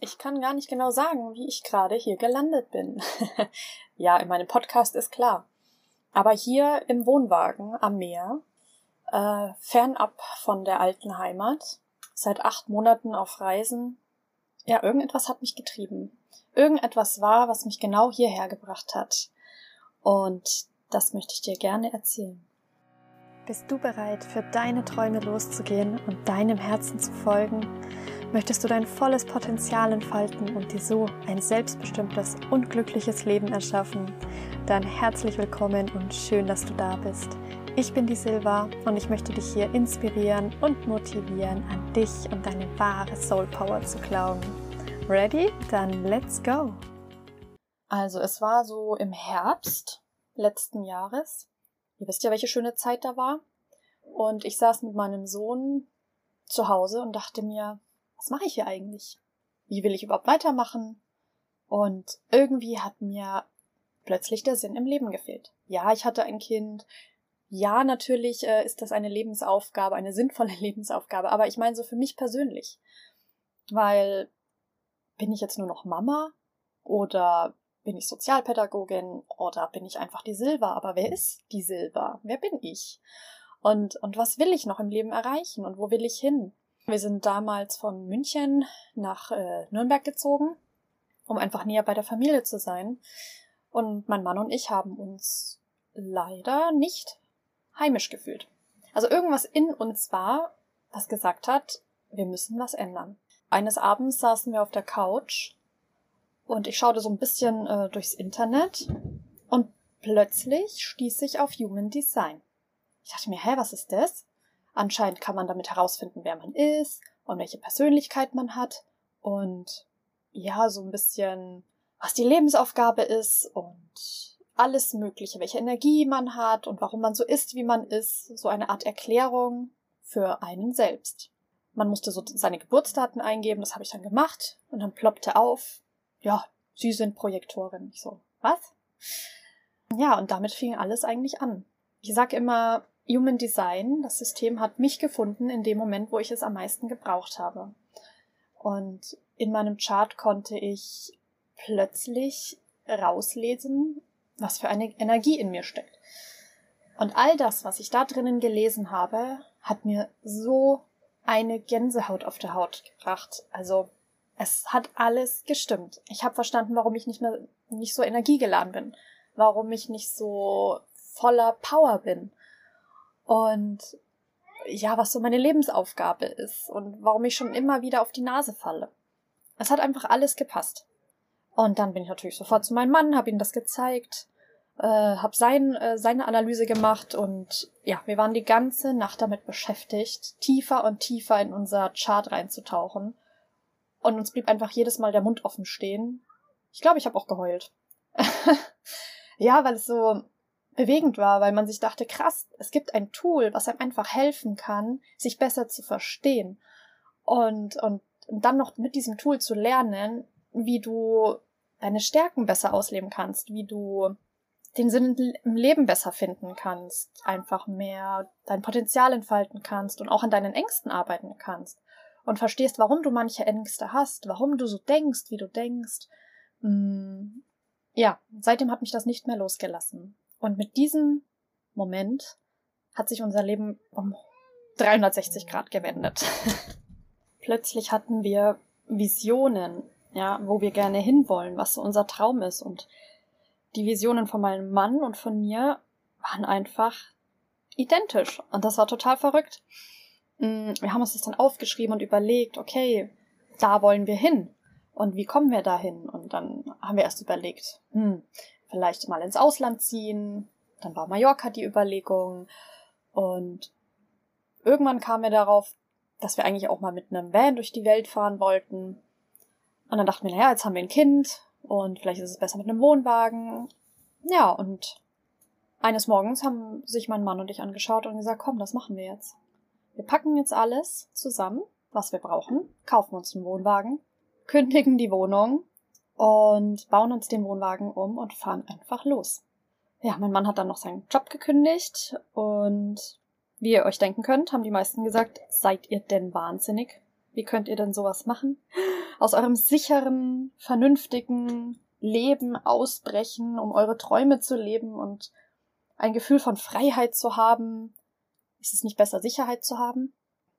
Ich kann gar nicht genau sagen, wie ich gerade hier gelandet bin. ja, in meinem Podcast ist klar. Aber hier im Wohnwagen am Meer, äh, fernab von der alten Heimat, seit acht Monaten auf Reisen. Ja, irgendetwas hat mich getrieben. Irgendetwas war, was mich genau hierher gebracht hat. Und das möchte ich dir gerne erzählen. Bist du bereit, für deine Träume loszugehen und deinem Herzen zu folgen? Möchtest du dein volles Potenzial entfalten und dir so ein selbstbestimmtes und glückliches Leben erschaffen? Dann herzlich willkommen und schön, dass du da bist. Ich bin die Silva und ich möchte dich hier inspirieren und motivieren, an dich und deine wahre Soul Power zu glauben. Ready? Dann let's go! Also, es war so im Herbst letzten Jahres. Ihr wisst ja, welche schöne Zeit da war. Und ich saß mit meinem Sohn zu Hause und dachte mir, was mache ich hier eigentlich? Wie will ich überhaupt weitermachen? Und irgendwie hat mir plötzlich der Sinn im Leben gefehlt. Ja, ich hatte ein Kind. Ja, natürlich äh, ist das eine Lebensaufgabe, eine sinnvolle Lebensaufgabe, aber ich meine so für mich persönlich. Weil bin ich jetzt nur noch Mama oder bin ich Sozialpädagogin oder bin ich einfach die Silva? Aber wer ist die Silva? Wer bin ich? Und, und was will ich noch im Leben erreichen und wo will ich hin? Wir sind damals von München nach äh, Nürnberg gezogen, um einfach näher bei der Familie zu sein. Und mein Mann und ich haben uns leider nicht heimisch gefühlt. Also irgendwas in uns war, was gesagt hat, wir müssen was ändern. Eines Abends saßen wir auf der Couch und ich schaute so ein bisschen äh, durchs Internet und plötzlich stieß ich auf Human Design. Ich dachte mir, hä, was ist das? Anscheinend kann man damit herausfinden, wer man ist und welche Persönlichkeit man hat und ja, so ein bisschen, was die Lebensaufgabe ist und alles Mögliche, welche Energie man hat und warum man so ist, wie man ist, so eine Art Erklärung für einen selbst. Man musste so seine Geburtsdaten eingeben, das habe ich dann gemacht und dann ploppte auf, ja, Sie sind Projektorin. Ich so, was? Ja, und damit fing alles eigentlich an. Ich sag immer, Human Design, das System hat mich gefunden in dem Moment, wo ich es am meisten gebraucht habe. Und in meinem Chart konnte ich plötzlich rauslesen, was für eine Energie in mir steckt. Und all das, was ich da drinnen gelesen habe, hat mir so eine Gänsehaut auf der Haut gebracht. Also es hat alles gestimmt. Ich habe verstanden, warum ich nicht mehr nicht so energiegeladen bin, warum ich nicht so voller Power bin und ja, was so meine Lebensaufgabe ist und warum ich schon immer wieder auf die Nase falle. Es hat einfach alles gepasst. Und dann bin ich natürlich sofort zu meinem Mann, habe ihm das gezeigt, äh, habe sein, äh, seine Analyse gemacht und ja, wir waren die ganze Nacht damit beschäftigt, tiefer und tiefer in unser Chart reinzutauchen. Und uns blieb einfach jedes Mal der Mund offen stehen. Ich glaube, ich habe auch geheult. ja, weil es so, bewegend war, weil man sich dachte, krass, es gibt ein Tool, was einem einfach helfen kann, sich besser zu verstehen. Und, und, dann noch mit diesem Tool zu lernen, wie du deine Stärken besser ausleben kannst, wie du den Sinn im Leben besser finden kannst, einfach mehr dein Potenzial entfalten kannst und auch an deinen Ängsten arbeiten kannst und verstehst, warum du manche Ängste hast, warum du so denkst, wie du denkst. Mm, ja, seitdem hat mich das nicht mehr losgelassen. Und mit diesem Moment hat sich unser Leben um 360 Grad gewendet. Plötzlich hatten wir Visionen, ja, wo wir gerne hinwollen, was so unser Traum ist. Und die Visionen von meinem Mann und von mir waren einfach identisch. Und das war total verrückt. Mm, wir haben uns das dann aufgeschrieben und überlegt, okay, da wollen wir hin. Und wie kommen wir dahin? Und dann haben wir erst überlegt, hm, vielleicht mal ins Ausland ziehen. Dann war Mallorca die Überlegung. Und irgendwann kam mir darauf, dass wir eigentlich auch mal mit einem Van durch die Welt fahren wollten. Und dann dachten wir, naja, jetzt haben wir ein Kind und vielleicht ist es besser mit einem Wohnwagen. Ja, und eines Morgens haben sich mein Mann und ich angeschaut und gesagt, komm, das machen wir jetzt. Wir packen jetzt alles zusammen, was wir brauchen, kaufen uns einen Wohnwagen, kündigen die Wohnung und bauen uns den Wohnwagen um und fahren einfach los. Ja, mein Mann hat dann noch seinen Job gekündigt und wie ihr euch denken könnt, haben die meisten gesagt, seid ihr denn wahnsinnig? Wie könnt ihr denn sowas machen? Aus eurem sicheren, vernünftigen Leben ausbrechen, um eure Träume zu leben und ein Gefühl von Freiheit zu haben. Ist es nicht besser, Sicherheit zu haben?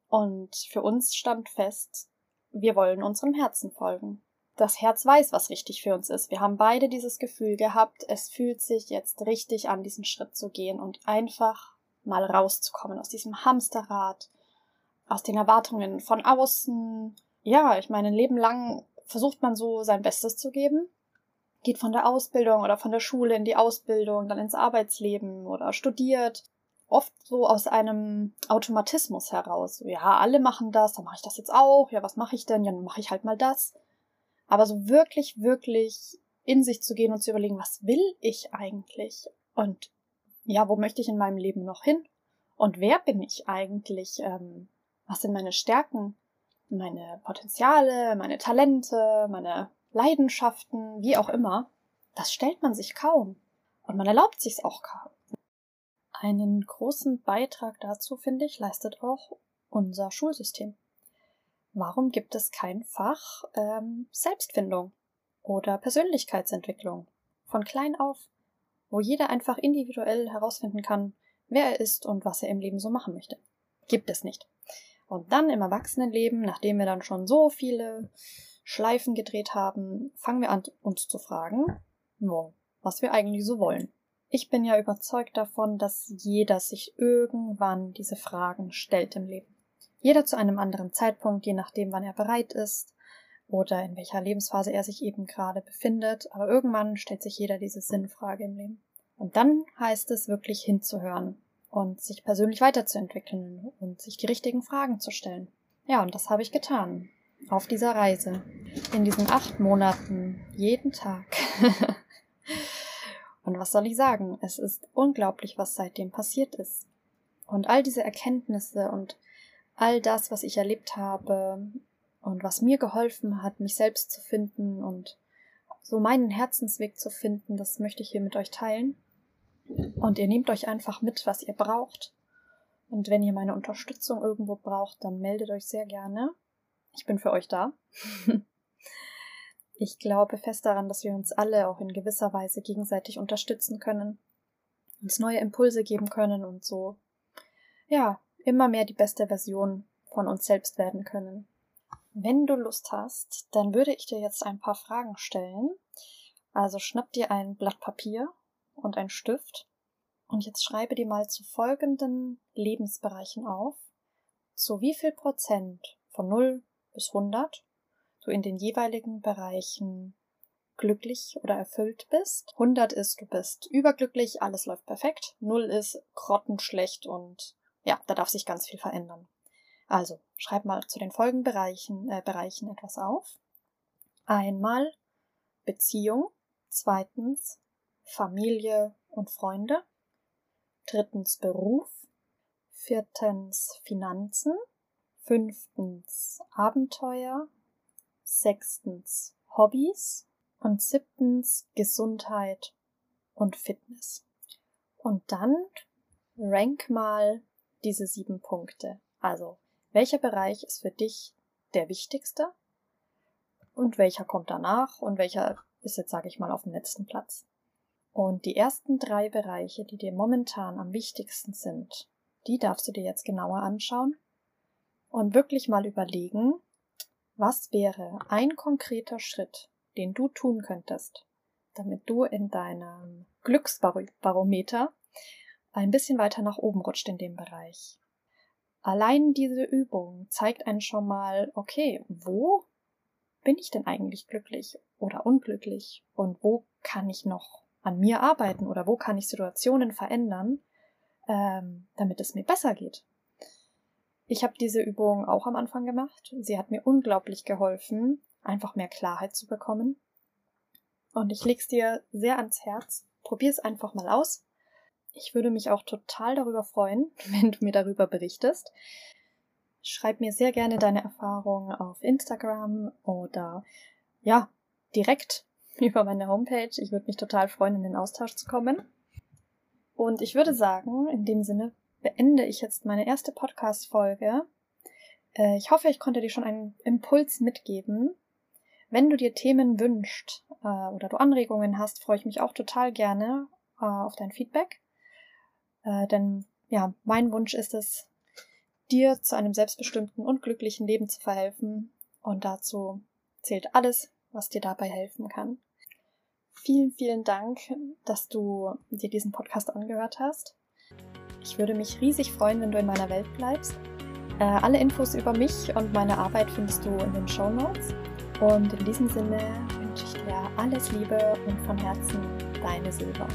Und für uns stand fest, wir wollen unserem Herzen folgen. Das Herz weiß, was richtig für uns ist. Wir haben beide dieses Gefühl gehabt, es fühlt sich jetzt richtig an, diesen Schritt zu gehen und einfach mal rauszukommen aus diesem Hamsterrad, aus den Erwartungen von außen. Ja, ich meine, ein Leben lang versucht man so sein Bestes zu geben. Geht von der Ausbildung oder von der Schule in die Ausbildung, dann ins Arbeitsleben oder studiert. Oft so aus einem Automatismus heraus. Ja, alle machen das, dann mache ich das jetzt auch. Ja, was mache ich denn? Ja, dann mache ich halt mal das. Aber so wirklich, wirklich in sich zu gehen und zu überlegen, was will ich eigentlich? Und ja, wo möchte ich in meinem Leben noch hin? Und wer bin ich eigentlich? Ähm, was sind meine Stärken, meine Potenziale, meine Talente, meine Leidenschaften, wie auch immer? Das stellt man sich kaum. Und man erlaubt sich's auch kaum. Einen großen Beitrag dazu, finde ich, leistet auch unser Schulsystem. Warum gibt es kein Fach ähm, Selbstfindung oder Persönlichkeitsentwicklung von klein auf? wo jeder einfach individuell herausfinden kann, wer er ist und was er im Leben so machen möchte. Gibt es nicht. Und dann im Erwachsenenleben, nachdem wir dann schon so viele Schleifen gedreht haben, fangen wir an, uns zu fragen, was wir eigentlich so wollen. Ich bin ja überzeugt davon, dass jeder sich irgendwann diese Fragen stellt im Leben. Jeder zu einem anderen Zeitpunkt, je nachdem, wann er bereit ist oder in welcher Lebensphase er sich eben gerade befindet, aber irgendwann stellt sich jeder diese Sinnfrage im Leben. Und dann heißt es wirklich hinzuhören und sich persönlich weiterzuentwickeln und sich die richtigen Fragen zu stellen. Ja, und das habe ich getan. Auf dieser Reise. In diesen acht Monaten. Jeden Tag. und was soll ich sagen? Es ist unglaublich, was seitdem passiert ist. Und all diese Erkenntnisse und all das, was ich erlebt habe, und was mir geholfen hat, mich selbst zu finden und so meinen Herzensweg zu finden, das möchte ich hier mit euch teilen. Und ihr nehmt euch einfach mit, was ihr braucht. Und wenn ihr meine Unterstützung irgendwo braucht, dann meldet euch sehr gerne. Ich bin für euch da. ich glaube fest daran, dass wir uns alle auch in gewisser Weise gegenseitig unterstützen können, uns neue Impulse geben können und so, ja, immer mehr die beste Version von uns selbst werden können. Wenn du Lust hast, dann würde ich dir jetzt ein paar Fragen stellen. Also schnapp dir ein Blatt Papier und ein Stift und jetzt schreibe dir mal zu folgenden Lebensbereichen auf, zu wie viel Prozent von 0 bis 100 du in den jeweiligen Bereichen glücklich oder erfüllt bist. 100 ist, du bist überglücklich, alles läuft perfekt. 0 ist grottenschlecht und ja, da darf sich ganz viel verändern. Also, schreib mal zu den folgenden Bereichen, äh, Bereichen etwas auf. Einmal Beziehung, zweitens Familie und Freunde, drittens Beruf, viertens Finanzen, fünftens Abenteuer, sechstens Hobbys und siebtens Gesundheit und Fitness. Und dann rank mal diese sieben Punkte. Also welcher Bereich ist für dich der wichtigste und welcher kommt danach und welcher ist jetzt, sage ich mal, auf dem letzten Platz. Und die ersten drei Bereiche, die dir momentan am wichtigsten sind, die darfst du dir jetzt genauer anschauen und wirklich mal überlegen, was wäre ein konkreter Schritt, den du tun könntest, damit du in deinem Glücksbarometer ein bisschen weiter nach oben rutscht in dem Bereich. Allein diese Übung zeigt einen schon mal, okay, wo bin ich denn eigentlich glücklich oder unglücklich und wo kann ich noch an mir arbeiten oder wo kann ich Situationen verändern, ähm, damit es mir besser geht. Ich habe diese Übung auch am Anfang gemacht. Sie hat mir unglaublich geholfen, einfach mehr Klarheit zu bekommen. Und ich leg's dir sehr ans Herz. Probier es einfach mal aus. Ich würde mich auch total darüber freuen, wenn du mir darüber berichtest. Schreib mir sehr gerne deine Erfahrungen auf Instagram oder ja, direkt über meine Homepage. Ich würde mich total freuen, in den Austausch zu kommen. Und ich würde sagen, in dem Sinne beende ich jetzt meine erste Podcast-Folge Äh, ich hoffe, ich konnte dir schon einen Impuls mitgeben. Wenn du dir Themen wünschst äh, oder du Anregungen hast, freue ich mich auch total gerne äh, auf dein Feedback. Äh, denn ja, mein Wunsch ist es, dir zu einem selbstbestimmten und glücklichen Leben zu verhelfen. Und dazu zählt alles, was dir dabei helfen kann. Vielen, vielen Dank, dass du dir diesen Podcast angehört hast. Ich würde mich riesig freuen, wenn du in meiner Welt bleibst. Äh, alle Infos über mich und meine Arbeit findest du in den Show Notes. Und in diesem Sinne wünsche ich dir alles Liebe und von Herzen deine Silber.